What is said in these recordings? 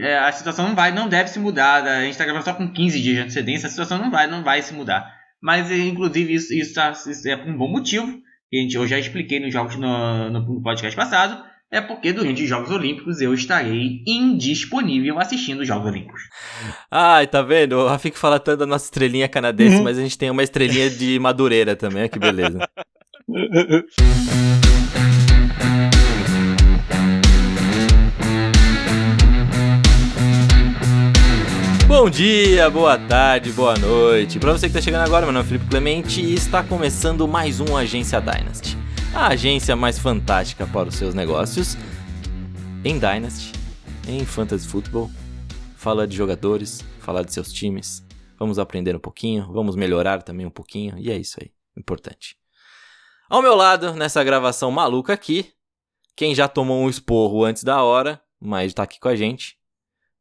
É, a situação não vai, não deve se mudar. A gente está gravando só com 15 dias de antecedência, a situação não vai, não vai se mudar. Mas, inclusive, isso, isso, tá, isso é por um bom motivo. Que a gente, eu já expliquei nos jogos no, no podcast passado. É porque durante os Jogos Olímpicos eu estarei indisponível assistindo os Jogos Olímpicos. Ai, tá vendo? O Rafik fala tanto da nossa estrelinha canadense, uhum. mas a gente tem uma estrelinha de Madureira também, que beleza. Bom dia, boa tarde, boa noite. Para você que está chegando agora, meu nome é Felipe Clemente e está começando mais um Agência Dynasty. A agência mais fantástica para os seus negócios em Dynasty, em Fantasy Football. Fala de jogadores, falar de seus times. Vamos aprender um pouquinho, vamos melhorar também um pouquinho e é isso aí, importante. Ao meu lado, nessa gravação maluca aqui, quem já tomou um esporro antes da hora, mas está aqui com a gente.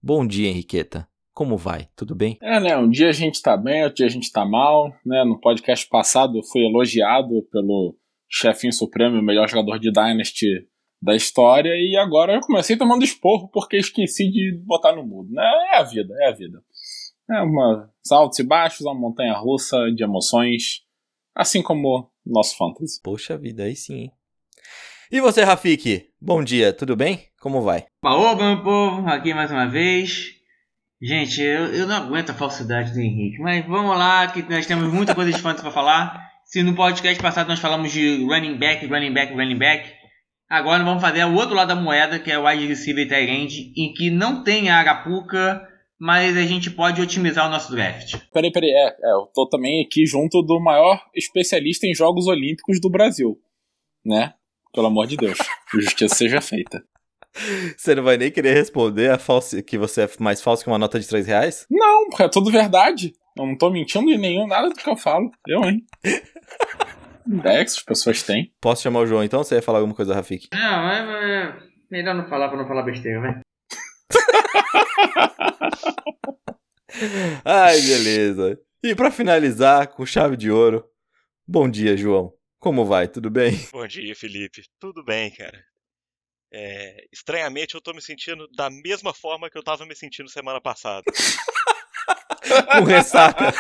Bom dia, Henriqueta. Como vai? Tudo bem? É, né? Um dia a gente tá bem, outro dia a gente tá mal, né? No podcast passado eu fui elogiado pelo chefinho supremo, o melhor jogador de Dynasty da história, e agora eu comecei tomando esporro porque esqueci de botar no mudo, né? É a vida, é a vida. É uma altos e baixos, uma montanha russa de emoções, assim como nosso fantasy. Poxa vida, aí sim. E você, Rafik? Bom dia, tudo bem? Como vai? Oba, meu povo, aqui mais uma vez. Gente, eu, eu não aguento a falsidade do Henrique, mas vamos lá, que nós temos muita coisa de fantasy para falar. Se no podcast passado nós falamos de running back, running back, running back, agora vamos fazer o outro lado da moeda, que é o wide receiver tight em que não tem a arapuca, mas a gente pode otimizar o nosso draft. Peraí, peraí, é, é, eu tô também aqui junto do maior especialista em Jogos Olímpicos do Brasil, né? Pelo amor de Deus, justiça seja feita. Você não vai nem querer responder a falsa, que você é mais falso que uma nota de 3 reais? Não, é tudo verdade. Eu não tô mentindo em nenhum, nada do que eu falo. Eu, hein? Ideia que as pessoas têm. Posso chamar o João então? Você ia falar alguma coisa, Rafik? Não, é, é melhor não falar pra não falar besteira, né? Ai, beleza. E para finalizar, com chave de ouro, bom dia, João. Como vai? Tudo bem? Bom dia, Felipe. Tudo bem, cara. É, estranhamente, eu tô me sentindo da mesma forma que eu tava me sentindo semana passada. Com ressaca.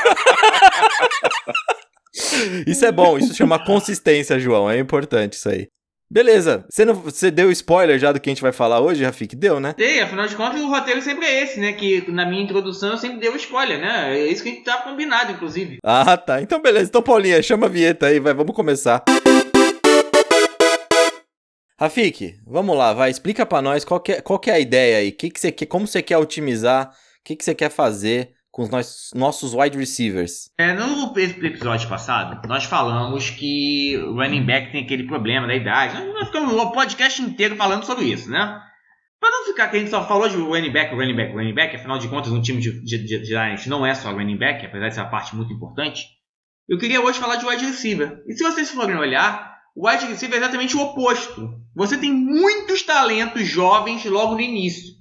isso é bom, isso chama consistência, João. É importante isso aí. Beleza, você, não, você deu spoiler já do que a gente vai falar hoje, Rafik? Deu, né? Dei, afinal de contas o roteiro sempre é esse, né? Que na minha introdução eu sempre dei o spoiler, né? É isso que a gente tá combinado, inclusive. Ah, tá. Então beleza. Então, Paulinha, chama a vinheta aí, vai, vamos começar. Rafik, vamos lá, vai, explica para nós qual que, é, qual que é a ideia aí, que que você como você quer otimizar, o que, que você quer fazer com os nossos, nossos wide receivers. É, no episódio passado, nós falamos que o running back tem aquele problema da idade. Nós ficamos o podcast inteiro falando sobre isso, né? Para não ficar que a gente só falou de running back, running back, running back, afinal de contas, um time de, de não é só running back, apesar de ser uma parte muito importante. Eu queria hoje falar de wide receiver. E se vocês forem olhar, o wide receiver é exatamente o oposto. Você tem muitos talentos jovens logo no início.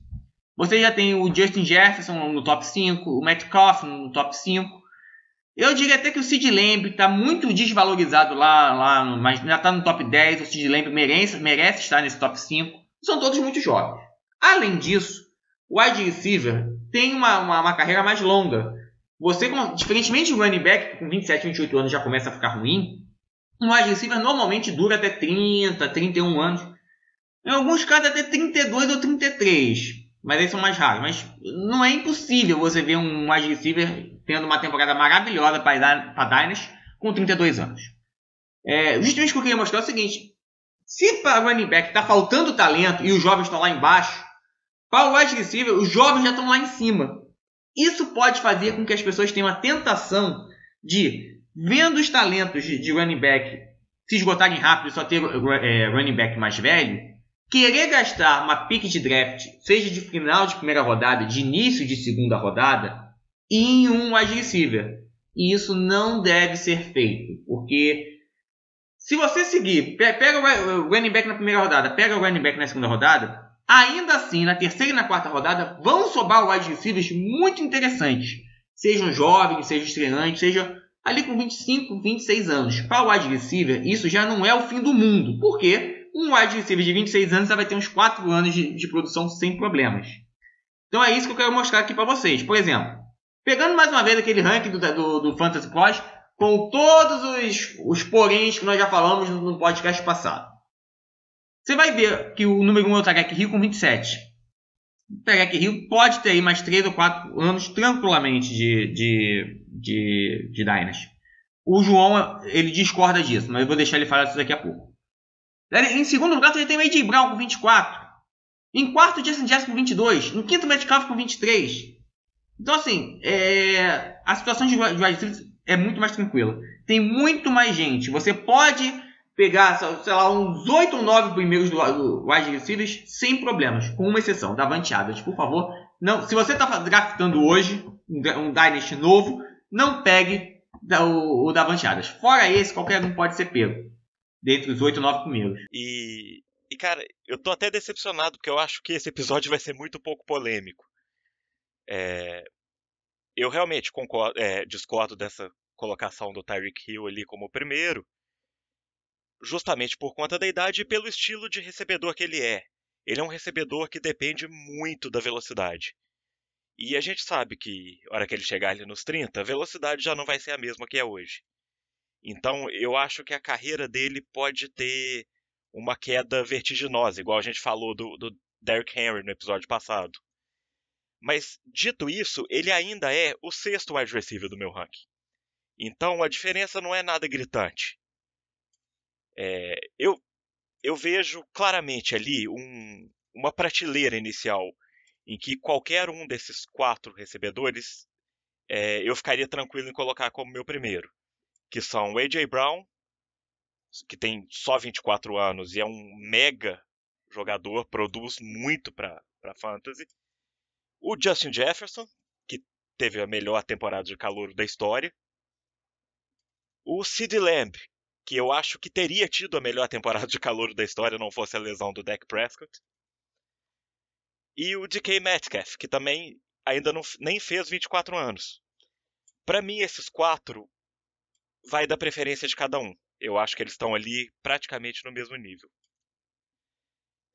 Você já tem o Justin Jefferson no top 5, o Metcalf no top 5. Eu diria até que o Sid Lamb está muito desvalorizado lá, lá mas já está no top 10. O Sid Lamb merece, merece estar nesse top 5. São todos muito jovens. Além disso, o wide receiver tem uma, uma, uma carreira mais longa. Você, diferentemente do running back, com 27, 28 anos já começa a ficar ruim, um wide receiver normalmente dura até 30, 31 anos. Em alguns casos até 32 ou 33. Mas esses são mais raros. Mas não é impossível você ver um wide receiver tendo uma temporada maravilhosa para a Dynasty com 32 anos. É, justamente o que eu queria mostrar é o seguinte. Se para running back está faltando talento e os jovens estão lá embaixo, para o wide receiver os jovens já estão lá em cima. Isso pode fazer com que as pessoas tenham a tentação de vendo os talentos de running back se esgotarem rápido e só ter é, running back mais velho, querer gastar uma pick de draft, seja de final de primeira rodada, de início de segunda rodada, em um wide receiver. E isso não deve ser feito, porque se você seguir, pega o running back na primeira rodada, pega o running back na segunda rodada, ainda assim, na terceira e na quarta rodada, vão sobrar wide receivers muito interessantes. Sejam jovens, sejam estreantes, sejam ali com 25, 26 anos. Para o wide receiver, isso já não é o fim do mundo. Por quê? Um wide receiver de 26 anos já vai ter uns 4 anos de, de produção sem problemas. Então é isso que eu quero mostrar aqui para vocês. Por exemplo, pegando mais uma vez aquele ranking do, do, do Fantasy Pros, com todos os, os poréns que nós já falamos no podcast passado. Você vai ver que o número 1 é o Tarek Hill com 27. O Tarek Hill pode ter aí mais 3 ou 4 anos tranquilamente de, de, de, de Dynasty. O João, ele discorda disso, mas eu vou deixar ele falar isso daqui a pouco. Em segundo lugar, você tem o A.J. Brown com 24. Em quarto, Justin Jefferson com 22. Em quinto, Metcalf com 23. Então, assim, é... a situação de wide é muito mais tranquila. Tem muito mais gente. Você pode pegar, sei lá, uns 8 ou 9 primeiros do, do wide receivers sem problemas, com uma exceção, Davante Adams, por favor. Não, se você está draftando hoje um, um Dynasty novo, não pegue o, o Davante. Fora esse, qualquer um pode ser pego. Dentre os 8 ou 9 primeiros. E, e, cara, eu tô até decepcionado, porque eu acho que esse episódio vai ser muito pouco polêmico. É, eu realmente concordo, é, discordo dessa colocação do Tyreek Hill ali como o primeiro, justamente por conta da idade e pelo estilo de recebedor que ele é. Ele é um recebedor que depende muito da velocidade. E a gente sabe que, na hora que ele chegar ali nos 30, a velocidade já não vai ser a mesma que é hoje. Então, eu acho que a carreira dele pode ter uma queda vertiginosa, igual a gente falou do, do Derrick Henry no episódio passado. Mas, dito isso, ele ainda é o sexto wide receiver do meu ranking. Então, a diferença não é nada gritante. É, eu, eu vejo claramente ali um, uma prateleira inicial em que qualquer um desses quatro recebedores é, eu ficaria tranquilo em colocar como meu primeiro, que são o AJ Brown, que tem só 24 anos e é um mega jogador, produz muito para fantasy, o Justin Jefferson, que teve a melhor temporada de calor da história. O Sid Lamb, que eu acho que teria tido a melhor temporada de calor da história não fosse a lesão do Dak Prescott. E o DK Metcalf, que também ainda não, nem fez 24 anos. Para mim, esses quatro vai da preferência de cada um. Eu acho que eles estão ali praticamente no mesmo nível.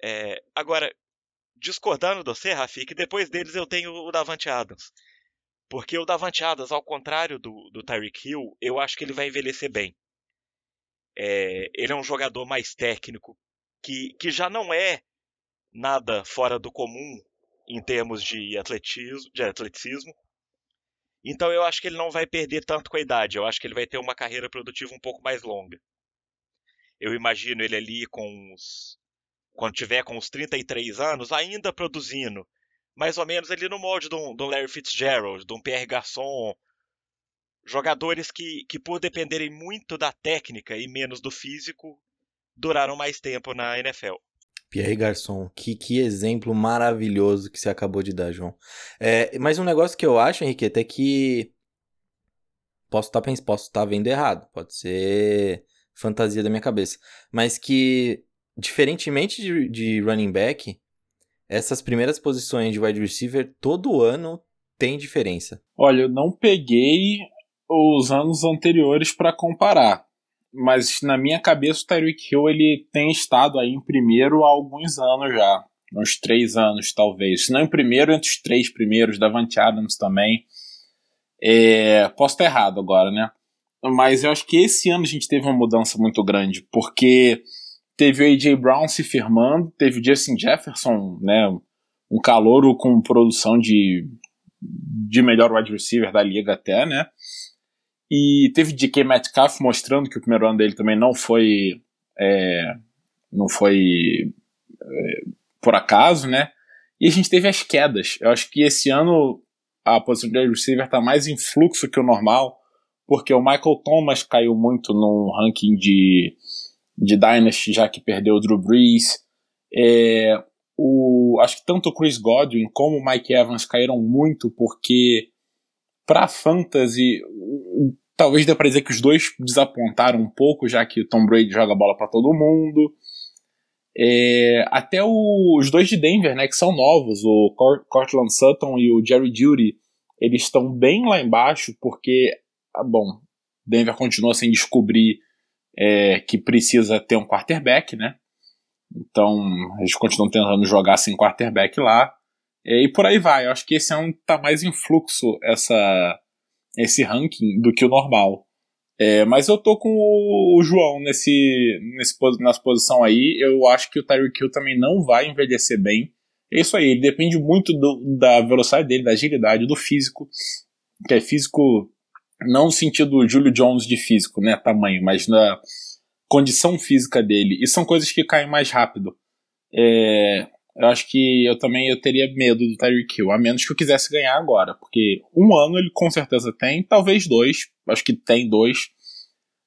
É, agora, discordando do você, Rafi, que depois deles eu tenho o Davante Adams. Porque o Davante Adams, ao contrário do, do Tyreek Hill, eu acho que ele vai envelhecer bem. É, ele é um jogador mais técnico, que, que já não é nada fora do comum em termos de atletismo, de atleticismo. Então eu acho que ele não vai perder tanto com a idade. Eu acho que ele vai ter uma carreira produtiva um pouco mais longa. Eu imagino ele ali com os quando tiver com os 33 anos, ainda produzindo. Mais ou menos ali no molde de um, de um Larry Fitzgerald, de um Pierre Garçon. Jogadores que, que, por dependerem muito da técnica e menos do físico, duraram mais tempo na NFL. Pierre Garçon, que, que exemplo maravilhoso que você acabou de dar, João. É, mas um negócio que eu acho, Henrique, até que. Posso estar tá, posso estar tá vendo errado, pode ser fantasia da minha cabeça. Mas que diferentemente de, de running back, essas primeiras posições de wide receiver todo ano tem diferença. Olha, eu não peguei os anos anteriores para comparar, mas na minha cabeça o Tyreek Hill ele tem estado aí em primeiro há alguns anos já, uns três anos talvez, se não em primeiro entre os três primeiros, Davante Adams também. É, posso estar errado agora, né? Mas eu acho que esse ano a gente teve uma mudança muito grande, porque teve o A.J. Brown se firmando, teve o Justin Jefferson, né, um calouro com produção de, de melhor wide receiver da liga até, né, e teve DK Metcalf mostrando que o primeiro ano dele também não foi é, não foi é, por acaso, né, e a gente teve as quedas. Eu acho que esse ano a posição de receiver está mais em fluxo que o normal, porque o Michael Thomas caiu muito no ranking de de Dynasty, já que perdeu o Drew Brees. É, o, acho que tanto o Chris Godwin como o Mike Evans caíram muito porque para fantasy talvez dê para dizer que os dois desapontaram um pouco, já que Tom Brady joga bola para todo mundo. É, até o, os dois de Denver, né, que são novos, o Cortland Sutton e o Jerry Judy, eles estão bem lá embaixo porque, ah, bom, Denver continua sem descobrir é, que precisa ter um quarterback, né? Então, eles continuam tentando jogar sem quarterback lá. É, e por aí vai. Eu acho que esse ano tá mais em fluxo essa, esse ranking do que o normal. É, mas eu tô com o, João nesse, nesse nessa posição aí. Eu acho que o Tyreek Hill também não vai envelhecer bem. É isso aí, ele depende muito do, da velocidade dele, da agilidade, do físico. Que é físico não no sentido Julio Jones de físico, né, tamanho, mas na condição física dele. E são coisas que caem mais rápido. É, eu acho que eu também eu teria medo do Tyreek Hill, a menos que eu quisesse ganhar agora, porque um ano ele com certeza tem, talvez dois, acho que tem dois.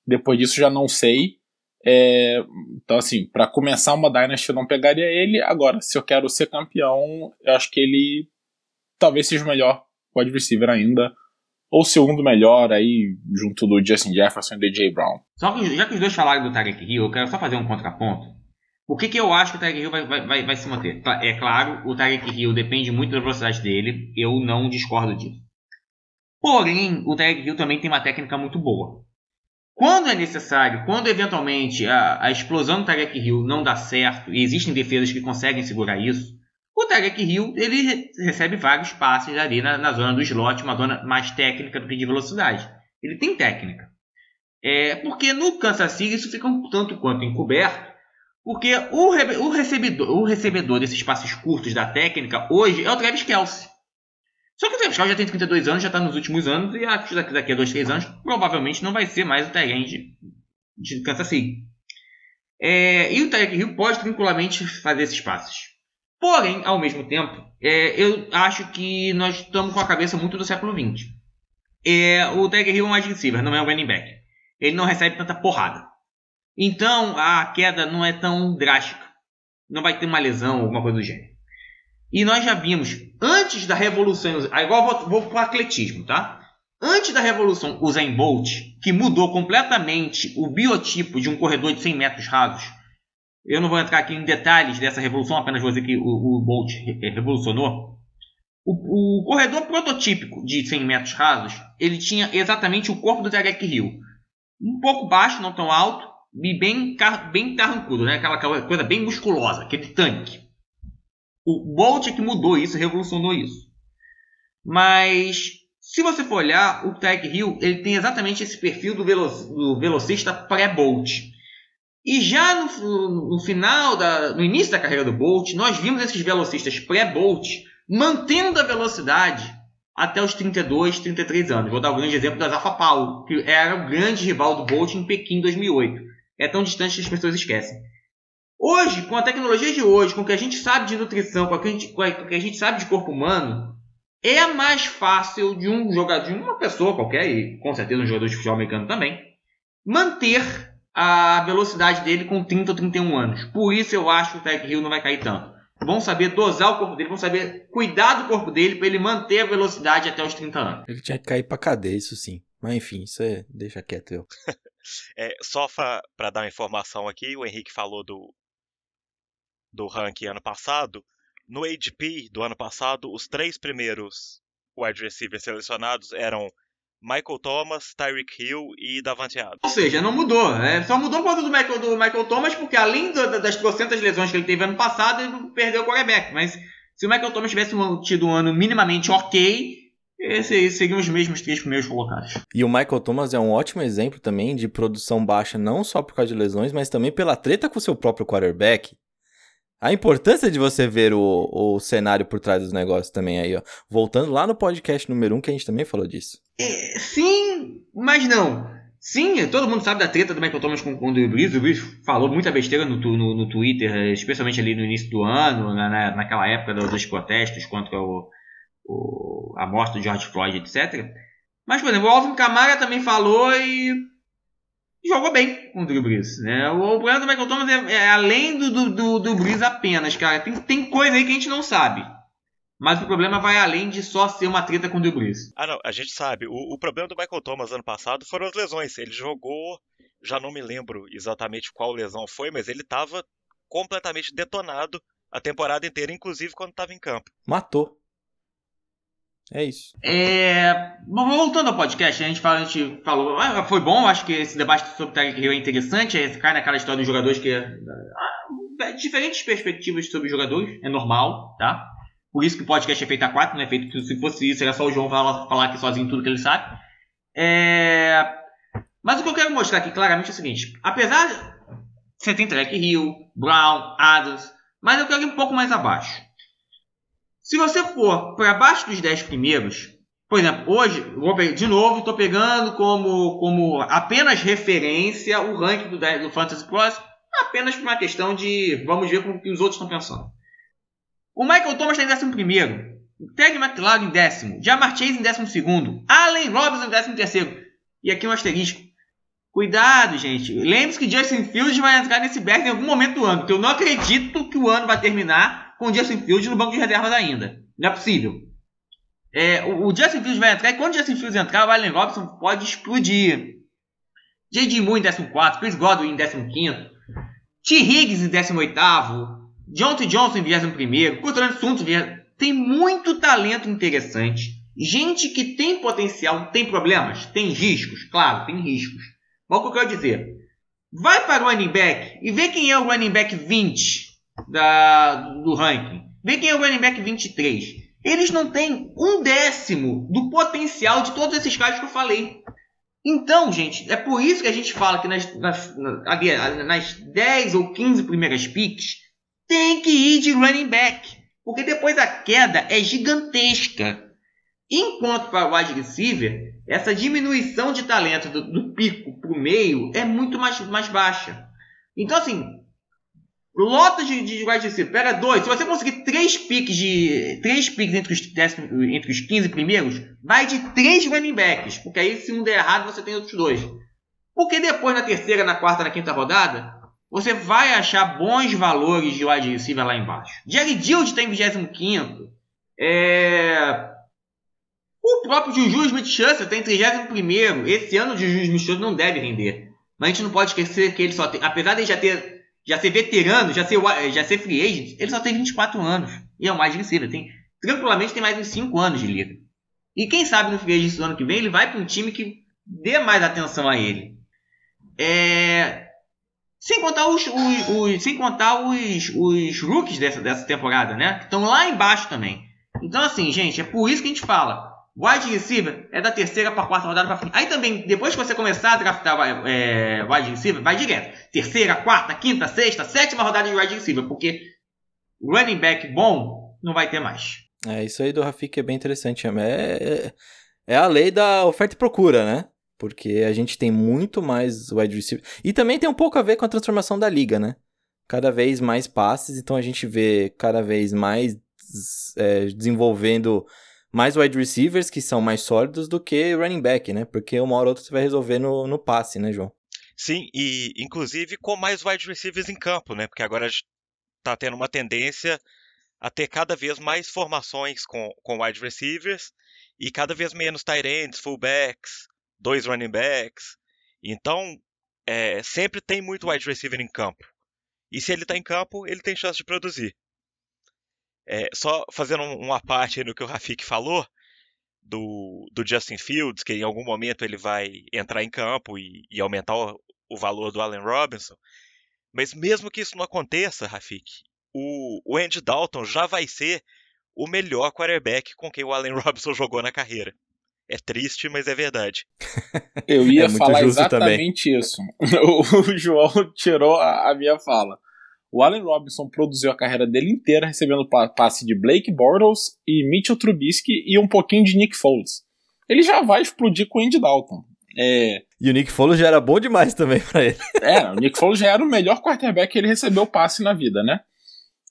Depois disso já não sei. É, então assim, para começar uma Dynasty eu não pegaria ele. Agora, se eu quero ser campeão, eu acho que ele talvez seja o melhor wide receiver ainda ou segundo melhor aí, junto do Justin Jefferson e DJ Brown. Só que já que os dois falaram do Tarek Hill, eu quero só fazer um contraponto. Por que, que eu acho que o Tarek Hill vai, vai, vai, se manter? É claro, o Tarek Hill depende muito da velocidade dele, eu não discordo disso. Porém, o Tarek Hill também tem uma técnica muito boa. Quando é necessário, quando eventualmente a, a explosão do Tarek Hill não dá certo, e existem defesas que conseguem segurar isso, o Tarek Hill ele recebe vários passes ali na, na, zona do slot, uma zona mais técnica do que de velocidade. Ele tem técnica. É, porque no Kansas City isso fica um tanto quanto encoberto, porque o, o, recebedor, o recebedor desses passes curtos da técnica hoje é o Travis Kelsey. Só que o Travis Kelsey já tem 32 anos, já está nos últimos anos, e acho que daqui, a 2, 3 anos provavelmente não vai ser mais o Tyrande de, Kansas City. É, e o Tarek Hill pode tranquilamente fazer esses passes. Porém, ao mesmo tempo, é, eu acho que nós estamos com a cabeça muito do século XX. É, o Tiger Hill é um wide receiver, não é um running back. Ele não recebe tanta porrada. Então, a queda não é tão drástica. Não vai ter uma lesão ou alguma coisa do gênero. E nós já vimos, antes da revolução... Agora vou, vou para o atletismo, tá? Antes da revolução Usain Bolt, que mudou completamente o biotipo de um corredor de 100 metros rasos, eu não vou entrar aqui em detalhes dessa revolução, apenas vou dizer que o, o Bolt revolucionou. O, o, corredor prototípico de 100 metros rasos, ele tinha exatamente o corpo do Tarek Hill. Um pouco baixo, não tão alto, e bem, bem carrancudo, né? aquela, coisa bem musculosa, aquele tanque. O Bolt é que mudou isso, revolucionou isso. Mas, se você for olhar, o Tarek Hill ele tem exatamente esse perfil do, velo, do velocista pré-Bolt. E já no, no final, da, no início da carreira do Bolt, nós vimos esses velocistas pré-Bolt mantendo a velocidade até os 32, 33 anos. Vou dar um grande exemplo da Zafa Paulo, que era o grande rival do Bolt em Pequim 2008. É tão distante que as pessoas esquecem. Hoje, com a tecnologia de hoje, com o que a gente sabe de nutrição, com o que, que a gente sabe de corpo humano, é mais fácil de um jogador, de uma pessoa qualquer, e com certeza um jogador de futebol americano também, manter a velocidade dele com 30 ou 31 anos. Por isso eu acho que o Tyreek Hill não vai cair tanto. Vão saber dosar o corpo dele, vão saber cuidar do corpo dele para ele manter a velocidade até os 30 anos. Ele tinha que cair para cadeia, isso sim. Mas enfim, isso é. Deixa quieto eu. é, só para dar uma informação aqui, o Henrique falou do, do ranking ano passado. No ADP do ano passado, os três primeiros wide receivers selecionados eram Michael Thomas, Tyreek Hill e Davante Adams. Ou seja, não mudou. É, só mudou por causa do Michael, do Michael Thomas, porque além do, das trocentas lesões que ele teve ano passado, ele perdeu o quarterback. Mas se o Michael Thomas tivesse tido um ano minimamente ok, esses seriam os mesmos três primeiros colocados. E o Michael Thomas é um ótimo exemplo também de produção baixa, não só por causa de lesões, mas também pela treta com o seu próprio quarterback. A importância de você ver o, o cenário por trás dos negócios também aí, ó. Voltando lá no podcast número 1, um, que a gente também falou disso. É, sim, mas não. Sim, todo mundo sabe da treta do Michael Thomas com, com o Drew Brees. O Brees falou muita besteira no, no, no Twitter, especialmente ali no início do ano, na, na naquela época dos protestos contra o, o, a morte do George Floyd, etc. Mas, por exemplo, o Alvin Kamara também falou e jogou bem com o Drew Brees. Né? O, o problema do Michael Thomas é, é além do, do, do, do Brees apenas, cara. Tem, tem coisa aí que a gente não sabe. Mas o problema vai além de só ser uma treta com o Drew Brees. Ah, não, a gente sabe. O, o problema do Michael Thomas ano passado foram as lesões. Ele jogou, já não me lembro exatamente qual lesão foi, mas ele estava completamente detonado a temporada inteira, inclusive quando estava em campo. Matou. É isso. É... voltando ao podcast, a gente, fala, a gente falou. Ah, foi bom, acho que esse debate sobre Tarek Hill é interessante. É, cai naquela história dos jogadores que. Ah, diferentes perspectivas sobre jogadores, é normal, tá? Por isso que o podcast é feito a quatro, não é feito se fosse isso, era só o João falar, falar aqui sozinho tudo que ele sabe. É... Mas o que eu quero mostrar aqui claramente é o seguinte: apesar você tem Track Hill, Brown, Adams, mas eu quero ir um pouco mais abaixo. Se você for para baixo dos 10 primeiros, por exemplo, hoje, de novo, estou pegando como, como apenas referência o ranking do, do Fantasy Pros, apenas por uma questão de vamos ver como que os outros estão pensando. O Michael Thomas está em 11, Terry McLaren em décimo, Jamar Chase em décimo segundo, Allen Robinson em décimo terceiro. E aqui um asterisco. Cuidado, gente. Lembre-se que Justin Fields vai entrar nesse back em algum momento do ano, porque eu não acredito que o ano vai terminar com Justin Fields no banco de reservas ainda. Não é possível. É, o, o, Justin Fields vai entrar e quando o Justin Fields entrar, o Allen Robinson pode explodir. J.D. Moore em 14, Chris Godwin em 15, T. Higgs em 18, John T. Johnson em 21, Courtland Suntos tem muito talento interessante. Gente que tem potencial, tem problemas, tem riscos, claro, tem riscos. Mas o que eu quero dizer? Vai para o running back e vê quem é o running back 20 da, do ranking. Vê quem é o running back 23 eles não têm um décimo do potencial de todos esses caras que eu falei. Então, gente, é por isso que a gente fala que nas, nas, nas 10 ou 15 primeiras picks tem que ir de running back. Porque depois a queda é gigantesca. Enquanto para o wide receiver, essa diminuição de talento do, do pico para o meio é muito mais, mais baixa. Então, assim, Lota de, de wide receiver. Pega dois. Se você conseguir três picks de. Três picks entre os, entre os 15 primeiros, vai de três running backs. Porque aí, se um der errado, você tem outros dois. Porque depois, na terceira, na quarta, na quinta rodada, você vai achar bons valores de wide receiver lá embaixo. Jerry Dild tem 25. É... O próprio Juju Smith-Schuster tem 31. Esse ano o Juju Smith-Schuster não deve render. Mas a gente não pode esquecer que ele só tem. Apesar de já ter já ser veterano, já ser, já ser free agent, ele só tem 24 anos. E é o mais receiver. Tem, tranquilamente tem mais uns 5 anos de liga. E quem sabe no free agent do ano que vem ele vai para um time que dê mais atenção a ele. É... Sem contar os, os, os, sem contar os, os rookies dessa, dessa temporada, né? Que estão lá embaixo também. Então, assim, gente, é por isso que a gente fala. Wide receiver é da terceira para quarta rodada para frente. Aí também, depois que você começar a draftar é, wide receiver, vai direto. Terceira, quarta, quinta, sexta, sétima rodada de wide receiver, porque running back bom não vai ter mais. É, isso aí do Rafik é bem interessante. É, é, é a lei da oferta e procura, né? Porque a gente tem muito mais wide receiver. E também tem um pouco a ver com a transformação da liga, né? Cada vez mais passes, então a gente vê cada vez mais é, desenvolvendo mais wide receivers que são mais sólidos do que running back, né? Porque uma hora ou outra você vai resolver no, no passe, né, João? Sim, e inclusive com mais wide receivers em campo, né? Porque agora está tendo uma tendência a ter cada vez mais formações com, com wide receivers e cada vez menos tight ends, fullbacks, dois running backs. Então, é, sempre tem muito wide receiver em campo. E se ele está em campo, ele tem chance de produzir. É, só fazendo uma parte no que o Rafik falou, do, do, Justin Fields, que em algum momento ele vai entrar em campo e, e aumentar o, o, valor do Allen Robinson. Mas mesmo que isso não aconteça, Rafik, o, o Andy Dalton já vai ser o melhor quarterback com quem o Allen Robinson jogou na carreira. É triste, mas é verdade. Eu ia é falar exatamente também. isso. O João tirou a, a minha fala. O Allen Robinson produziu a carreira dele inteira recebendo passe de Blake Bortles e Mitchell Trubisky e um pouquinho de Nick Foles. Ele já vai explodir com o Andy Dalton. É... E o Nick Foles já era bom demais também para ele. É, o Nick Foles já era o melhor quarterback que ele recebeu passe na vida, né?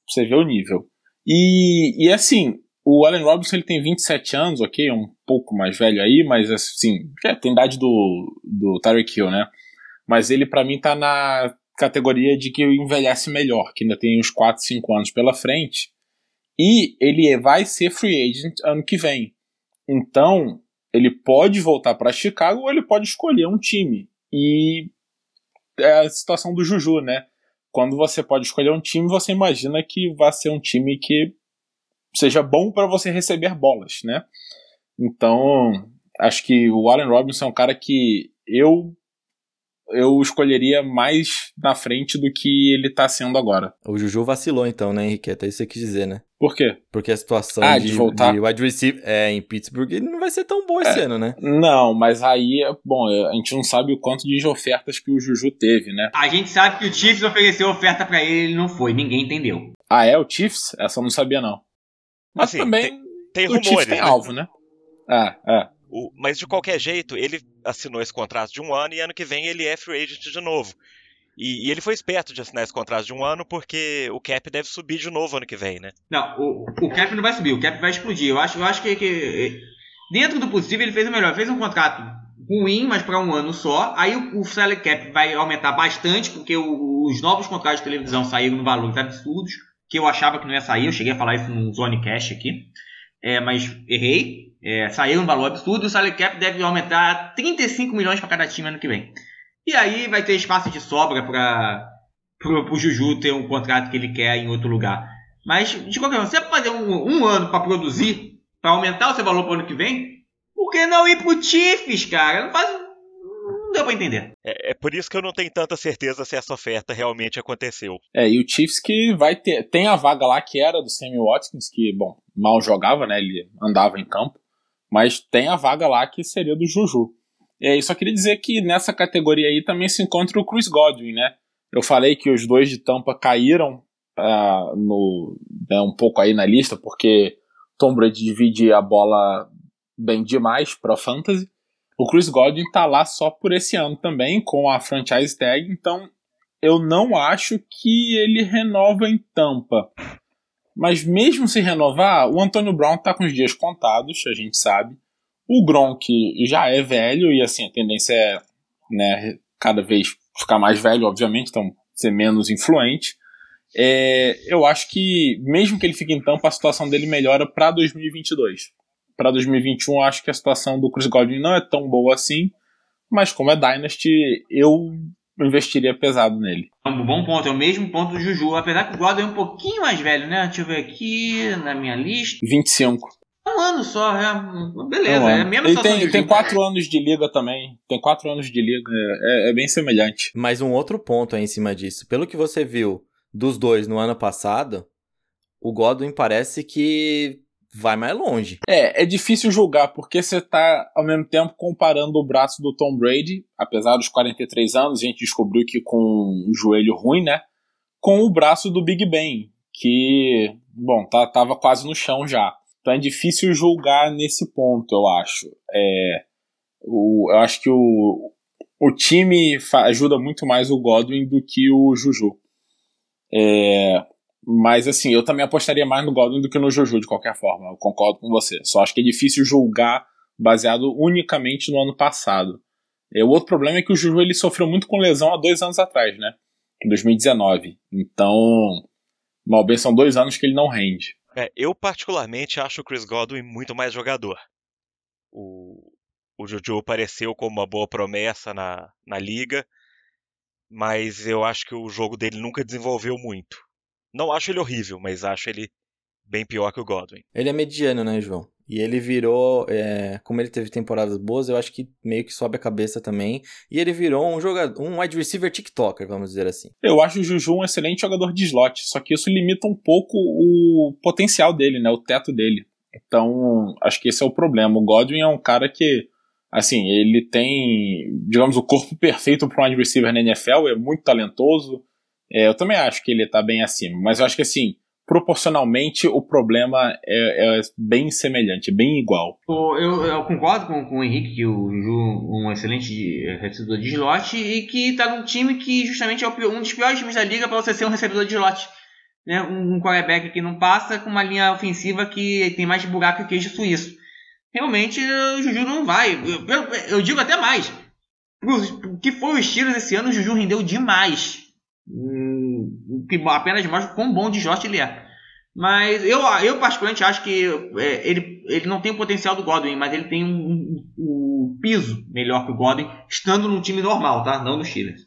Você ver o nível. E, e assim, o Allen Robinson ele tem 27 anos, ok? É um pouco mais velho aí, mas assim, já tem idade do, do Tyreek Hill, né? Mas ele para mim tá na categoria de que envelhece melhor, que ainda tem uns 4, 5 anos pela frente. E ele vai ser free agent ano que vem. Então, ele pode voltar para Chicago ou ele pode escolher um time. E é a situação do Juju, né? Quando você pode escolher um time, você imagina que vai ser um time que seja bom para você receber bolas, né? Então, acho que o Allen Robinson é um cara que eu eu escolheria mais na frente do que ele tá sendo agora. O Juju vacilou então, né, Henrique? Até isso você quis dizer, né? Por quê? Porque a situação Ah, de, de voltar? de wide receiver é, em Pittsburgh ele não vai ser tão boa esse ano, né? Não, mas aí, bom, a gente não sabe o quanto de ofertas que o Juju teve, né? A gente sabe que o Chiefs ofereceu oferta pra ele, ele não foi. Ninguém entendeu. Ah, é o Chiefs? Essa eu não sabia, não. Mas Assim, também Tem o Chiefs rumores, tem né? alvo, né? É, é. O- mas de qualquer jeito, ele assinou esse contrato de um ano e ano que vem ele é free agent de novo. E, e ele foi esperto de assinar esse contrato de um ano porque o cap deve subir de novo ano que vem, né? Não, o, o cap não vai subir, o cap vai explodir. Eu acho, eu acho que, que, dentro do possível ele fez o melhor. Fez um contrato ruim, mas para um ano só. Aí o, o salary cap vai aumentar bastante porque o- os novos contratos de televisão saíram no valores absurdos que eu achava que não ia sair. Eu cheguei a falar isso no Zone Cash aqui, é, mas errei. É, saiu no valor absurdo. O salary cap deve aumentar 35 milhões para cada time ano que vem. E aí vai ter espaço de sobra para o Juju ter um contrato que ele quer em outro lugar. Mas, de qualquer forma, você vai fazer um, um ano para produzir, para aumentar o seu valor para o ano que vem, por que não ir pro Chiefs, cara? Não faz. Não deu para entender. É, é por isso que eu não tenho tanta certeza se essa oferta realmente aconteceu. É, e o Chiefs que vai ter. Tem a vaga lá que era do Sammy Watkins, que, bom, mal jogava, né? Ele andava em campo. Mas tem a vaga lá que seria do Juju. E aí, só queria dizer que nessa categoria aí também se encontra o Chris Godwin, né? Eu falei que os dois de Tampa caíram ah, no, né, um pouco aí na lista, porque Tom Brady divide a bola bem demais para fantasy. O Chris Godwin tá lá só por esse ano também, com a franchise tag, então eu não acho que ele renova em Tampa. Mas mesmo se renovar, o Antônio Brown tá com os dias contados, a gente sabe. O Gronk já é velho e assim a tendência é, né, cada vez ficar mais velho, obviamente, então ser menos influente. É, eu acho que mesmo que ele fique em Tampa, a situação dele melhora para 2022. Para 2021, eu acho que a situação do Chris Godwin não é tão boa assim, mas como é Dynasty, eu investiria pesado nele. É um bom ponto, é o mesmo ponto do Juju. Apesar que o Gordon é um pouquinho mais velho, né? Deixa eu ver aqui na minha lista. 25. Um ano só, é. Beleza, Um é ano. a mesma Ele tem, tem quatro anos de liga também. Tem quatro anos de liga. É, é bem semelhante. Mas um outro ponto aí em cima disso. Pelo que você viu dos dois no ano passado, o Godwin parece que vai mais longe. É, é difícil julgar, porque você tá ao mesmo tempo comparando o braço do Tom Brady, apesar dos 43 anos, a gente descobriu que com o joelho ruim, né? Com o braço do Big Ben, que, bom, tá, tava quase no chão já. Então é difícil julgar nesse ponto, eu acho. É, o, eu acho que o, o time ajuda muito mais o Godwin do que o Juju. É, mas assim, eu também apostaria mais no Godwin do que no Juju, de qualquer forma. Eu concordo com você. Só acho que é difícil julgar baseado unicamente no ano passado. É, o outro problema é que o Juju ele sofreu muito com lesão há dois anos atrás, né? Em 2019. Então, mal bem, são dois anos que ele não rende. É, eu particularmente acho o Chris Godwin muito mais jogador. O, o Juju apareceu como uma boa promessa na, na liga, mas eu acho que o jogo dele nunca desenvolveu muito. Não acho ele horrível, mas acho ele bem pior que o Godwin. Ele é mediano, né, João? E ele virou, é, como ele teve temporadas boas, eu acho que meio que sobe a cabeça também. E ele virou um jogador, um wide receiver TikToker, vamos dizer assim. Eu acho o Juju um excelente jogador de slot, só que isso limita um pouco o potencial dele, né? O teto dele. Então, acho que esse é o problema. O Godwin é um cara que, assim, ele tem, digamos, o corpo perfeito para um wide receiver na NFL, é muito talentoso. É, eu também acho que ele tá bem acima, mas eu acho que, assim, proporcionalmente o problema é, é bem semelhante, bem igual. Eu, eu concordo com, com o Henrique que o Juju um excelente recebedor de slot e que tá num time que justamente é o um dos piores times da liga para você ser um recebedor de slot. Né? Um, um quarterback que não passa com uma linha ofensiva que tem mais buraco que queijo suíço. Realmente o Juju não vai. Eu, eu- eu digo até mais. O que foi o Steelers esse ano, o Juju rendeu demais. Hum, que apenas mostra quão bom de slot ele é. Mas eu, eu particularmente acho que é, ele, ele não tem o potencial do Godwin, mas ele tem um, um- um piso melhor que o Godwin, estando num time normal, tá? Não no Steelers.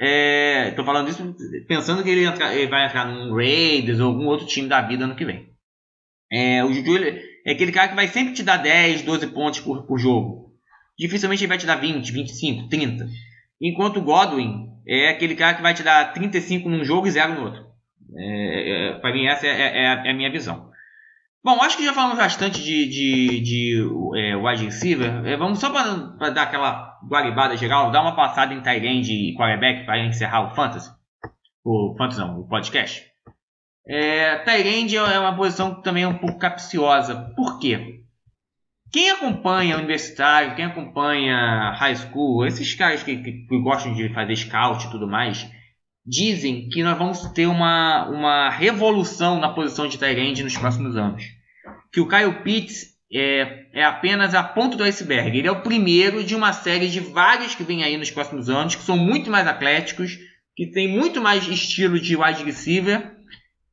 É, falando isso pensando que ele, entra- ele vai entrar num Raiders ou algum outro time da vida ano que vem. É, o Juju é aquele cara que vai sempre te dar 10, 12 pontos por, por jogo. Dificilmente ele vai te dar 20, 25, 30. Enquanto o Godwin é aquele cara que vai te dar 35 num jogo e 0 no outro. É, é, para mim, essa é, é, é, a minha visão. Bom, acho que já falamos bastante de, de, de é, wide receiver. É, vamos só para dar aquela guaribada geral, dar uma passada em Tyrande e quarterback para encerrar o Fantasy. O Fantasy não, o podcast. É, é uma posição que também é um pouco capciosa. Por quê? Quem acompanha universitário, quem acompanha high school, esses caras que, que, que gostam de fazer scout e tudo mais, dizem que nós vamos ter uma, uma revolução na posição de Tyrande nos próximos anos. Que o Kyle Pitts é, é apenas a ponta do iceberg. Ele é o primeiro de uma série de vários que vem aí nos próximos anos, que são muito mais atléticos, que tem muito mais estilo de wide receiver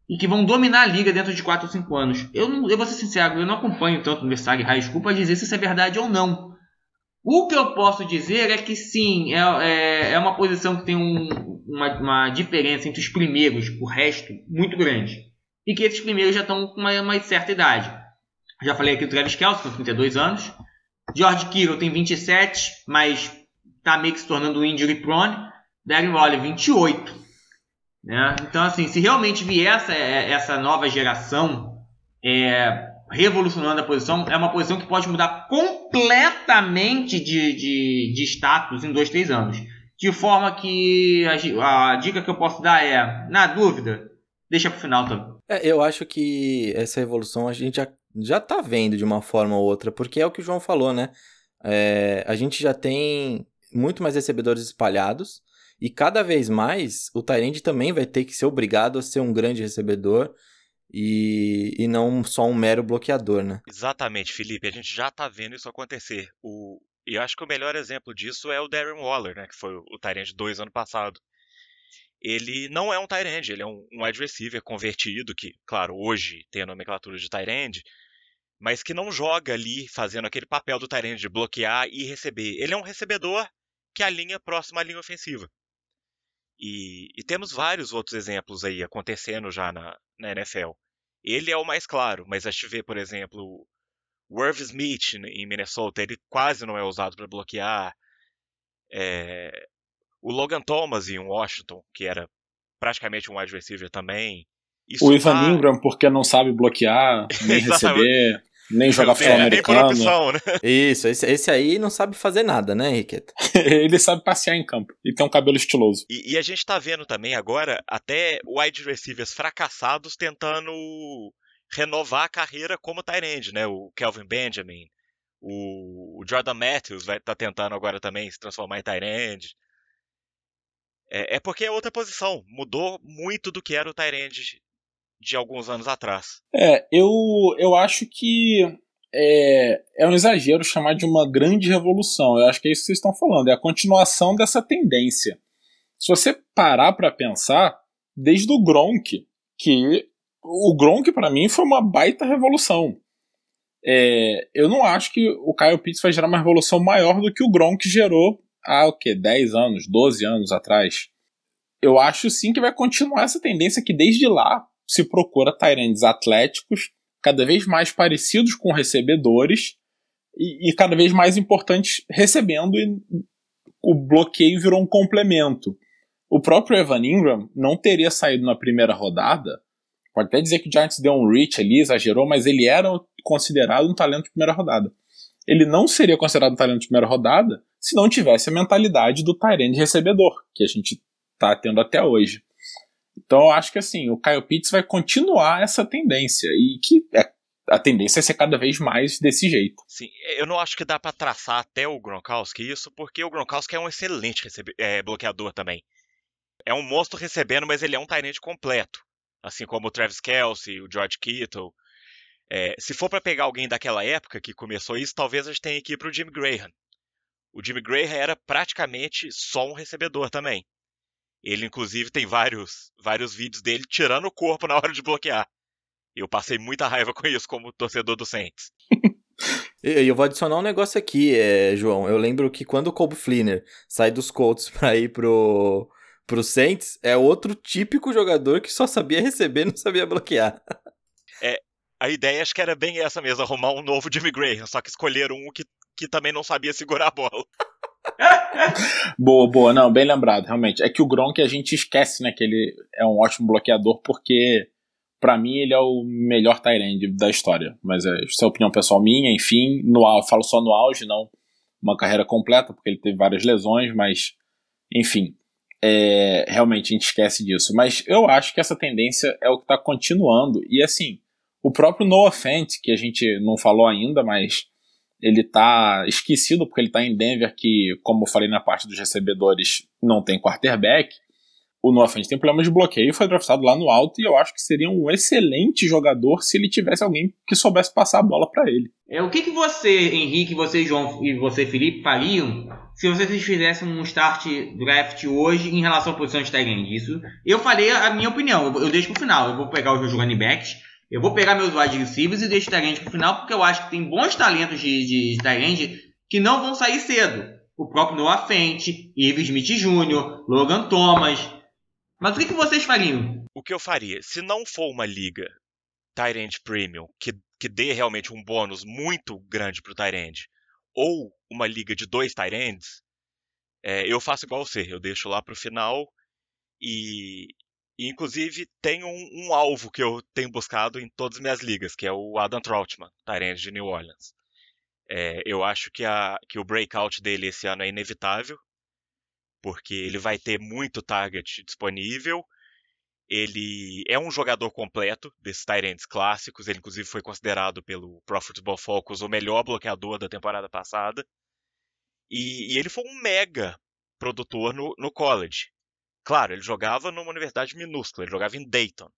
e que vão dominar a liga dentro de 4 ou 5 anos. Eu, não, eu vou ser sincero, eu não acompanho tanto o Universidade High School para dizer se isso é verdade ou não. O que eu posso dizer é que sim, é, é, é uma posição que tem um, uma, uma, diferença entre os primeiros e o resto muito grande. E que esses primeiros já estão com uma, uma, certa idade. Já falei aqui do Travis Kelce, com 32 anos. George Kittle tem 27, mas está meio que se tornando injury prone. Darren Waller, 28. Né? Então, assim, se realmente vier essa, essa nova geração, é, revolucionando a posição. É uma posição que pode mudar completamente de, de, de status em dois, três anos. De forma que a, a dica que eu posso dar é, na dúvida, deixa pro final também. É, eu acho que essa evolução a gente já, já tá vendo de uma forma ou outra, porque é o que o João falou, né? É, a gente já tem muito mais recebedores espalhados e cada vez mais o Tyrande também vai ter que ser obrigado a ser um grande recebedor e, e não só um mero bloqueador, né? Exatamente, Felipe. A gente já tá vendo isso acontecer. O, e eu acho que o melhor exemplo disso é o Darren Waller, né? Que foi o Tyrande 2 ano passado. Ele não é um Tyrande, ele é um, um wide receiver convertido, que, claro, hoje tem a nomenclatura de Tyrande, mas que não joga ali fazendo aquele papel do Tyrande de bloquear e receber. Ele é um recebedor que alinha próximo à linha ofensiva. E, e, temos vários outros exemplos aí acontecendo já na, na NFL. Ele é o mais claro, mas a gente vê, por exemplo, o Irv Smith em Minnesota, ele quase não é usado para bloquear. É, o Logan Thomas em Washington, que era praticamente um wide receiver também. Isso o Ivan tá... Ingram, porque não sabe bloquear, nem receber. Nem jogar futebol americano. Opção, né? Isso, esse, esse aí não sabe fazer nada, né, Henriqueta? ele sabe passear em campo e tem um cabelo estiloso. E, e, a gente tá vendo também agora até wide receivers fracassados tentando renovar a carreira como tight né? O Kelvin Benjamin, o, o Jordan Matthews vai tá tentando agora também se transformar em tight É, é, porque é outra posição. Mudou muito do que era o tight de alguns anos atrás. É, eu, eu acho que é, é um exagero chamar de uma grande revolução. Eu acho que é isso que vocês estão falando, é a continuação dessa tendência. Se você parar para pensar, desde o Gronk, que o Gronk para mim foi uma baita revolução. É, eu não acho que o Kyle Pitts vai gerar uma revolução maior do que o Gronk gerou há o quê? 10 anos, 12 anos atrás. Eu acho sim que vai continuar essa tendência que desde lá se procura Tyrands atléticos, cada vez mais parecidos com recebedores e, e cada vez mais importantes recebendo e o bloqueio virou um complemento. O próprio Evan Ingram não teria saído na primeira rodada. Pode até dizer que o Giants deu um reach ali, exagerou, mas ele era considerado um talento de primeira rodada. Ele não seria considerado um talento de primeira rodada se não tivesse a mentalidade do Tyrande recebedor, que a gente está tendo até hoje. Então acho que assim, o Kyle Pitts vai continuar essa tendência e que é, a tendência é ser cada vez mais desse jeito. Sim, eu não acho que dá para traçar até o Gronkowski isso, porque o Gronkowski é um excelente é, bloqueador também. É um monstro recebendo, mas ele é um Tyrant completo. Assim como o Travis Kelsey, o George Kittle. É, se for para pegar alguém daquela época que começou isso, talvez a gente tenha que ir pro Jimmy Graham. O Jimmy Graham era praticamente só um recebedor também. Ele, inclusive, tem vários, vários vídeos dele tirando o corpo na hora de bloquear. Eu passei muita raiva com isso como torcedor do Saints. E eu vou adicionar um negócio aqui, é, João. Eu lembro que quando o Colby Fleener sai dos Colts pra ir pro, pro Saints, é outro típico jogador que só sabia receber e não sabia bloquear. É, a ideia acho que era bem essa mesmo, arrumar um novo Jimmy Graham, só que escolheram um que, que também não sabia segurar a bola. boa, boa. Não, bem lembrado, realmente. É que o Gronk a gente esquece, né, que ele é um ótimo bloqueador, porque para mim ele é o melhor Tyrande da história. Mas é, essa é opinião pessoal minha, enfim. No, falo só no auge, não uma carreira completa, porque ele teve várias lesões, mas enfim. É, realmente a gente esquece disso. Mas eu acho que essa tendência é o que está continuando. E assim, o próprio Noah Fent, que a gente não falou ainda, mas ele tá esquecido porque ele tá em Denver, que, como eu falei na parte dos recebedores, não tem quarterback. O Noah Fent tem problema de bloqueio, foi draftado lá no alto e eu acho que seria um excelente jogador se ele tivesse alguém que soubesse passar a bola para ele. É, o que, que você, Henrique, você, João e você, Felipe, fariam se vocês fizessem um start draft hoje em relação à posição de tight Isso eu falei a minha opinião, eu, eu deixo pro final. Eu vou pegar os running backs eu vou pegar meus wide receivers e deixo o Tyrande pro final, porque eu acho que tem bons talentos de, de, de que não vão sair cedo. O próprio Noah Fent, Ives Smith Jr., Logan Thomas. Mas o que, que vocês fariam? O que eu faria? Se não for uma liga Tyrande Premium que, que dê realmente um bônus muito grande pro Tyrande, ou uma liga de dois Tyrands, é, eu faço igual você. Eu deixo lá pro final e, e, inclusive, tem um, um, alvo que eu tenho buscado em todas as minhas ligas, que é o Adam Troutman, Tyrande de New Orleans. É, eu acho que, a, que o breakout dele esse ano é inevitável, porque ele vai ter muito target disponível. Ele é um jogador completo desses Tyrants clássicos. Ele, inclusive, foi considerado pelo Pro Football Focus o melhor bloqueador da temporada passada. E, e ele foi um mega produtor no, no college. Claro, ele jogava numa universidade minúscula, ele jogava em Dayton.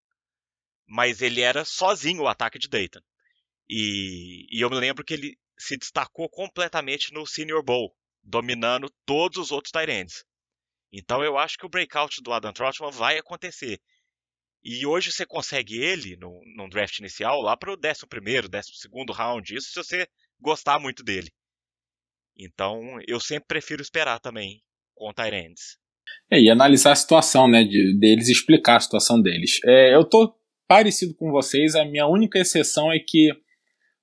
Mas ele era sozinho o ataque de Dayton. E, e eu me lembro que ele se destacou completamente no Senior Bowl, dominando todos os outros Tyrands. Então eu acho que o breakout do Adam Trotman vai acontecer. E hoje você consegue ele, no, num draft inicial, lá para o 11, 12 round. Isso se você gostar muito dele. Então eu sempre prefiro esperar também com Tyrands. É, e analisar a situação, né, de, deles explicar a situação deles. É, eu tô parecido com vocês, a minha única exceção é que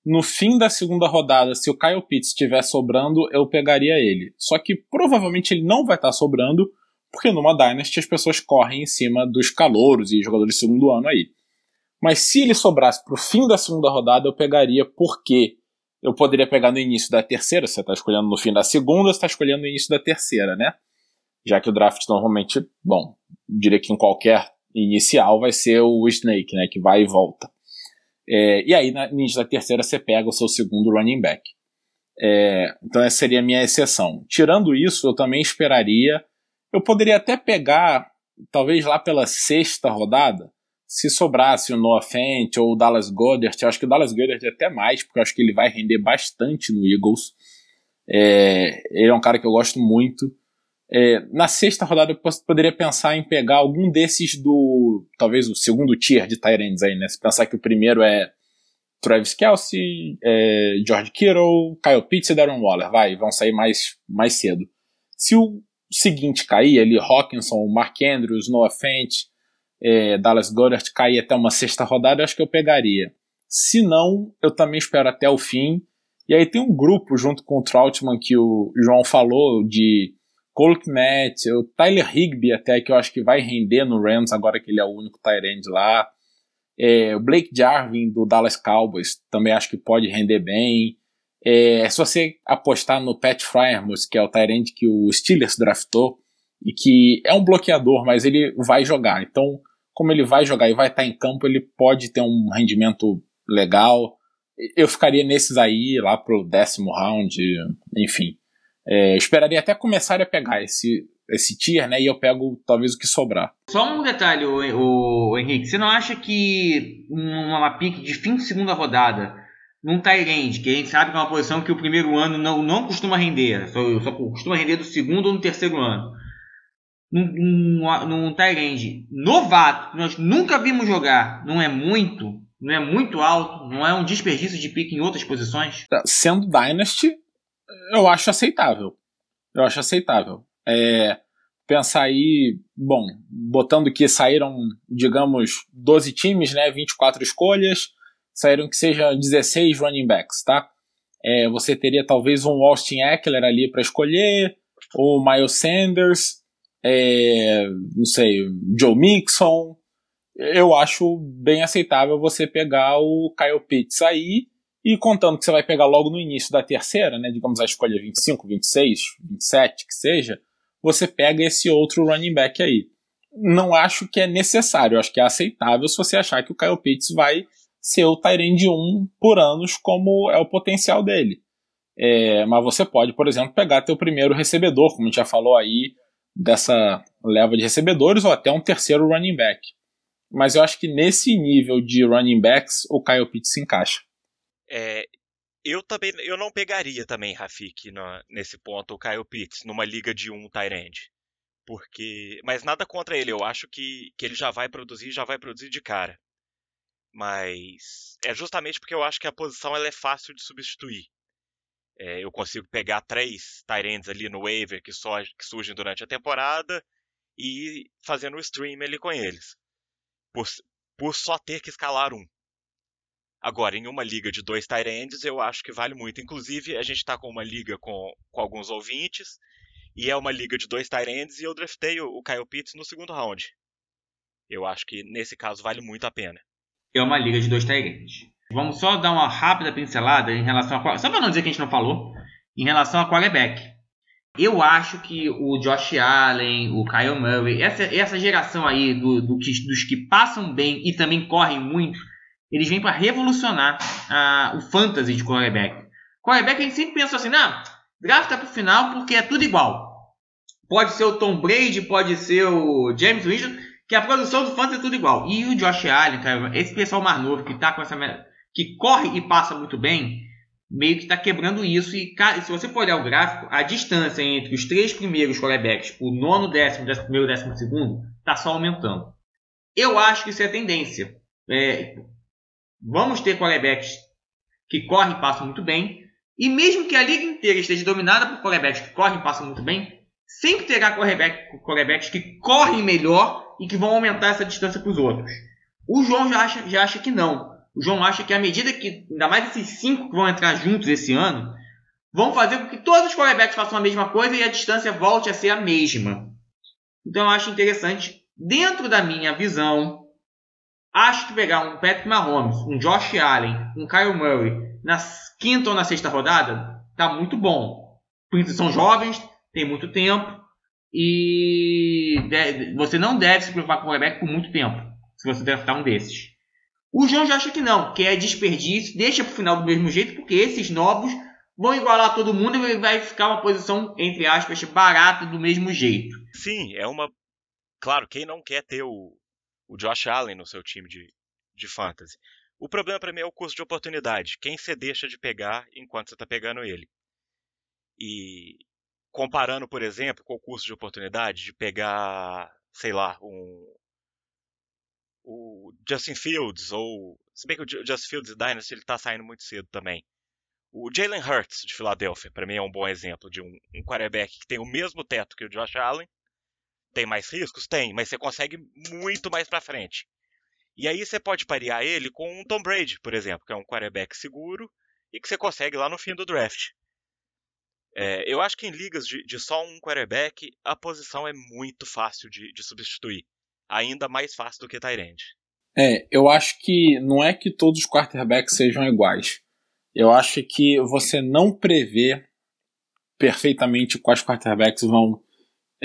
no fim da segunda rodada, se o Kyle Pitts estiver sobrando, eu pegaria ele. Só que provavelmente ele não vai estar tá sobrando, porque numa Dynasty as pessoas correm em cima dos calouros e jogadores de segundo ano aí. Mas se ele sobrasse para o fim da segunda rodada, eu pegaria porque eu poderia pegar no início da terceira, você está escolhendo no fim da segunda, você está escolhendo no início da terceira, né? Já que o draft normalmente, bom, diria que em qualquer inicial vai ser o Snake, né, que vai e volta. É, e aí, na da terceira, você pega o seu segundo running back. É, então, essa seria a minha exceção. Tirando isso, eu também esperaria. Eu poderia até pegar, talvez lá pela sexta rodada, se sobrasse o Noah Fent ou o Dallas Goddard. Eu acho que o Dallas Goddard é até mais, porque eu acho que ele vai render bastante no Eagles. É, ele é um cara que eu gosto muito. É, na sexta rodada eu poderia pensar em pegar algum desses do. talvez o segundo tier de Tyrants aí, né? Se pensar que o primeiro é Travis Kelsey, é, George Kittle, Kyle Pitts e Darren Waller. Vai, vão sair mais, mais cedo. Se o seguinte cair ali, Hawkinson, Mark Andrews, Noah Fent, é, Dallas Goddard cair até uma sexta rodada, eu acho que eu pegaria. Se não, eu também espero até o fim. E aí tem um grupo junto com o Troutman que o João falou de Cole Kmet, o Tyler Higby até, que eu acho que vai render no Rams agora que ele é o único Tyrande lá. É, o Blake Jarvin do Dallas Cowboys também acho que pode render bem. É, se você apostar no Pat Fryermuth, que é o Tyrande que o Steelers draftou, e que é um bloqueador, mas ele vai jogar. Então, como ele vai jogar e vai estar em campo, ele pode ter um rendimento legal. Eu ficaria nesses aí, lá pro décimo round, enfim. É, esperaria até começar a pegar esse, esse tier, né? E eu pego talvez o que sobrar. Só um detalhe, o, Henrique. Você não acha que uma pique de fim de segunda rodada, num Tyrande, que a gente sabe que é uma posição que o primeiro ano não, não costuma render, só, só costuma render do segundo ou no terceiro ano. Num, num, num Tyrande novato, que nós nunca vimos jogar, não é muito, não é muito alto, não é um desperdício de pique em outras posições? Sendo Dynasty, eu acho aceitável. Eu acho aceitável. É, pensar aí, bom, botando que saíram, digamos, 12 times, né, 24 escolhas, saíram que seja 16 running backs, tá? É, você teria talvez um Austin Eckler ali para escolher, o Miles Sanders, é, não sei, Joe Mixon. Eu acho bem aceitável você pegar o Kyle Pitts aí e contando que você vai pegar logo no início da terceira, né, digamos a escolha 25, 26, 27, que seja, você pega esse outro running back aí. Não acho que é necessário, acho que é aceitável se você achar que o Kyle Pitts vai ser o Tyrande 1 por anos, como é o potencial dele. É, mas você pode, por exemplo, pegar teu primeiro recebedor, como a gente já falou aí, dessa leva de recebedores, ou até um terceiro running back. Mas eu acho que nesse nível de running backs, o Kyle Pitts se encaixa. É, eu também eu não pegaria também, Rafik, nesse ponto, o Kyle Pitts, numa liga de um tight Porque. Mas nada contra ele, eu acho que, que ele já vai produzir, já vai produzir de cara. Mas é justamente porque eu acho que a posição ela é fácil de substituir. É, eu consigo pegar três Tyrants ali no waiver que, só, que surgem durante a temporada e ir fazendo o stream ali com eles. Por, por só ter que escalar um. Agora, em uma liga de dois Tyrands, eu acho que vale muito. Inclusive, a gente está com uma liga com, com alguns ouvintes, e é uma liga de dois Tyrands, e eu draftei o, o Kyle Pitts no segundo round. Eu acho que nesse caso vale muito a pena. É uma liga de dois Tyrands. Vamos só dar uma rápida pincelada em relação a. Só para não dizer que a gente não falou, em relação a quarterback. Eu acho que o Josh Allen, o Kyle Murray, essa, essa geração aí do, do dos que passam bem e também correm muito, eles vêm para revolucionar o fantasy de quarterback. Quarterback a gente sempre pensa assim, não, drafta para o final porque é tudo igual. Pode ser o Tom Brady, pode ser o James Winston, que a produção do fantasy é tudo igual. E o Josh Allen, cara, esse pessoal mais novo que tá com essa que corre e passa muito bem, meio que está quebrando isso. E se você for olhar o gráfico, a distância entre os três primeiros quarterbacks, o nono, décimo, décimo primeiro, décimo segundo, está só aumentando. Eu acho que isso é tendência. É, vamos ter quarterbacks que correm e passam muito bem. E mesmo que a liga inteira esteja dominada por quarterbacks que correm e passam muito bem, sempre terá quarterback, quarterbacks que correm melhor e que vão aumentar essa distância para os outros. O João já acha, já acha que não. O João acha que à medida que, ainda mais esses cinco que vão entrar juntos esse ano, vão fazer com que todos os quarterbacks façam a mesma coisa e a distância volte a ser a mesma. Então eu acho interessante, dentro da minha visão, acho que pegar um Patrick Mahomes, um Josh Allen, um Kyle Murray na quinta ou na sexta rodada, tá muito bom. Porque são jovens, tem muito tempo e você não deve se preocupar com o quarterback por muito tempo, se você draftar um desses. O João já acha que não, que é desperdício, deixa para o final do mesmo jeito, porque esses novos vão igualar todo mundo e vai ficar uma posição, entre aspas, barata do mesmo jeito. Sim, é uma. Claro, quem não quer ter o, o Josh Allen no seu time de, de fantasy? O problema para mim é o custo de oportunidade. Quem você deixa de pegar enquanto você está pegando ele? E comparando, por exemplo, com o custo de oportunidade de pegar, sei lá, um, o Justin Fields, ou. Se bem que o Justin Fields e Dynasty ele tá saindo muito cedo também. O Jalen Hurts de Filadélfia, para mim é um bom exemplo de um, um quarterback que tem o mesmo teto que o Josh Allen. Tem mais riscos? Tem, mas você consegue muito mais para frente. E aí você pode parear ele com um Tom Brady, por exemplo, que é um quarterback seguro e que você consegue lá no fim do draft. É, eu acho que em ligas de, de, só um quarterback, a posição é muito fácil de, de substituir ainda mais fácil do que Tyrande. É, eu acho que não é que todos os quarterbacks sejam iguais. Eu acho que você não prevê perfeitamente quais quarterbacks vão,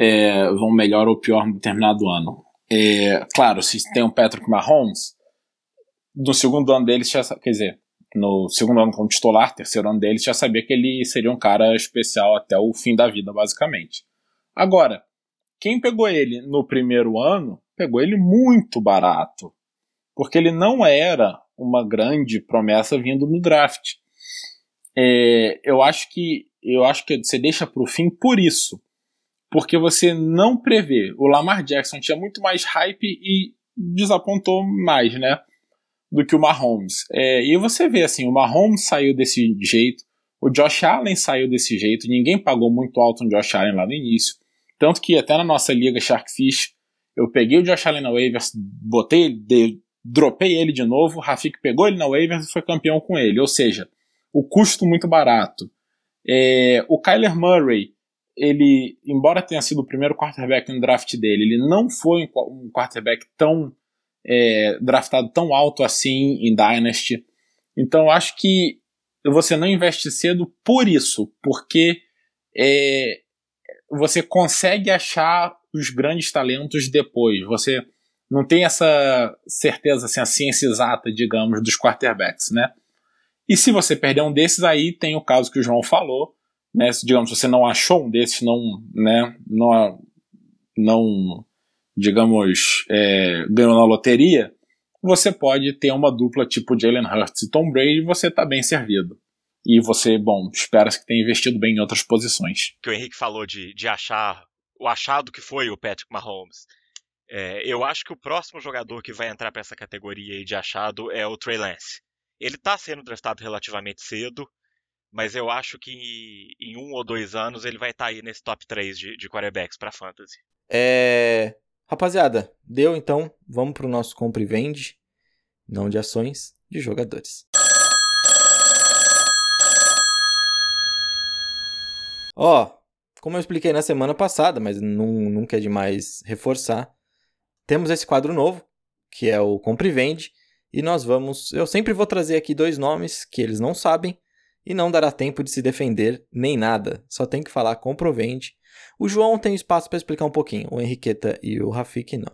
é, vão melhor ou pior em determinado ano. É, claro, se tem um Patrick Mahomes, no segundo ano dele, já, quer dizer, no segundo ano como titular, terceiro ano dele, já sabia que ele seria um cara especial até o fim da vida, basicamente. Agora, quem pegou ele no primeiro ano pegou ele muito barato, porque ele não era uma grande promessa vindo no draft. É, eu acho que eu acho que você deixa para o fim por isso, porque você não prevê. O Lamar Jackson tinha muito mais hype e desapontou mais, né, do que o Mahomes. É, e você vê assim, o Mahomes saiu desse jeito, o Josh Allen saiu desse jeito, ninguém pagou muito alto no Josh Allen lá no início, tanto que até na nossa liga Sharkfish eu peguei o Josh Allen na waivers, botei, de, dropei ele de novo, o Rafik pegou ele na waivers e foi campeão com ele. Ou seja, o custo muito barato. É, o Kyler Murray, ele, embora tenha sido o primeiro quarterback no draft dele, ele não foi um quarterback tão é, draftado tão alto assim em Dynasty. Então acho que você não investe cedo por isso, porque é, você consegue achar os grandes talentos depois. Você não tem essa certeza, assim, a ciência exata, digamos, dos quarterbacks, né? E se você perder um desses, aí tem o caso que o João falou, né? Se, digamos, você não achou um desses, não, né? Não, não digamos, é, ganhou na loteria, você pode ter uma dupla tipo Jalen Hurts e Tom Brady e você está bem servido. E você, bom, espera que tenha investido bem em outras posições. Que o Henrique falou de, de achar o achado que foi o Patrick Mahomes. É, eu acho que o próximo jogador que vai entrar para essa categoria de achado é o Trey Lance. Ele está sendo draftado relativamente cedo, mas eu acho que em um ou dois anos ele vai estar tá aí nesse top 3 de, de quarterbacks para fantasy. É... Rapaziada, deu então, vamos para o nosso compra e vende, não de ações, de jogadores. Ó, como eu expliquei na semana passada, mas não, nunca é demais reforçar, temos esse quadro novo, que é o Compre e Vende, e nós vamos. Eu sempre vou trazer aqui dois nomes que eles não sabem e não dará tempo de se defender nem nada. Só tem que falar compra ou vende. O João tem espaço para explicar um pouquinho, o Henriqueta e o Rafik não.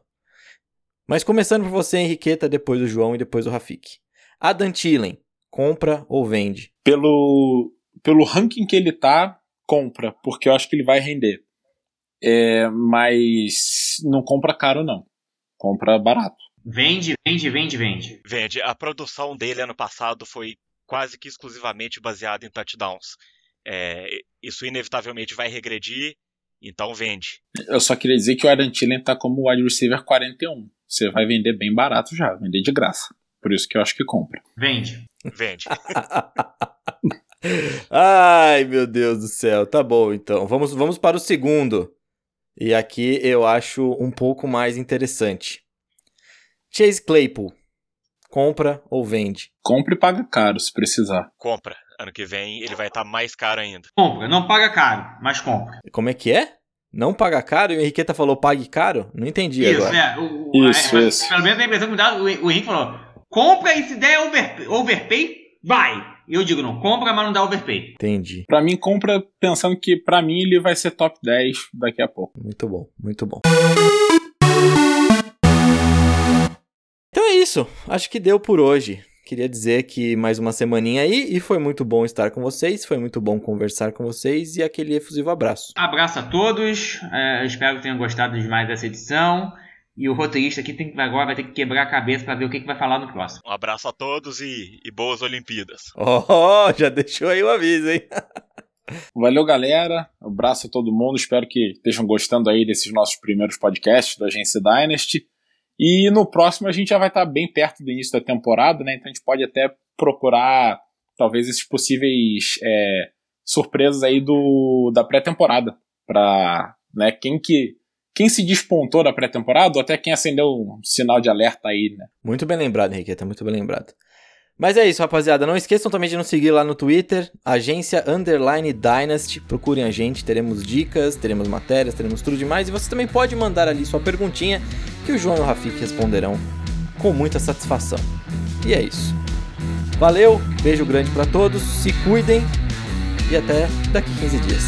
Mas começando por você, Henriqueta, depois o João e depois o Rafik. Adam Thielen, compra ou vende? Pelo, pelo ranking que ele tá, compra, porque eu acho que ele vai render. É, mas não compra caro, não. Compra barato. Vende, vende, vende, vende. Vende. A produção dele ano passado foi quase que exclusivamente baseada em touchdowns. É, isso inevitavelmente vai regredir, então vende. Eu só queria dizer que o Aaron Tillen tá como wide receiver 41. Você vai vender bem barato já, vender de graça. Por isso que eu acho que compra. Vende. Vende. Ai, meu Deus do céu. Tá bom, então. Vamos, vamos para o segundo. E aqui eu acho um pouco mais interessante. Chase Claypool. Compra ou vende? Compra e paga caro se precisar. Compra. Ano que vem ele vai estar tá mais caro ainda. Compra. Não paga caro, mas compra. Como é que é? Não paga caro? E o Henriqueta falou pague caro? Não entendi isso, agora. É, o, isso, é, isso. Pelo menos a impressão que me dá, o, o Henrique falou, compra e se der over, overpay, vai. Eu digo, não compra, mas não dá overpay. Entendi. Pra mim, compra pensando que pra mim ele vai ser top 10 daqui a pouco. Muito bom, muito bom. Isso. Acho que deu por hoje. Queria dizer que mais uma semaninha aí e foi muito bom estar com vocês, foi muito bom conversar com vocês e aquele efusivo abraço. Abraço a todos, é, espero que tenham gostado demais dessa edição. E o roteirista aqui tem, agora vai ter que quebrar a cabeça para ver o que, que vai falar no próximo. Um abraço a todos e, e boas Olimpíadas. Oh, já deixou aí o aviso, hein? Valeu, galera. Um abraço a todo mundo. Espero que estejam gostando aí desses nossos primeiros podcasts da Agência Dynasty. E no próximo a gente já vai estar bem perto do início da temporada, né? Então a gente pode até procurar talvez esses possíveis é, surpresas aí do da pré-temporada para né, quem que quem se despontou da pré-temporada ou até quem acendeu um sinal de alerta aí, né? Muito bem lembrado, Henriqueta, muito bem lembrado. Mas é isso, rapaziada. Não esqueçam também de nos seguir lá no Twitter, agência Underline Dynasty. Procurem a gente, teremos dicas, teremos matérias, teremos tudo demais. E você também pode mandar ali sua perguntinha que o João e o Rafik responderão com muita satisfação. E é isso. Valeu, beijo grande para todos, se cuidem e até daqui 15 dias.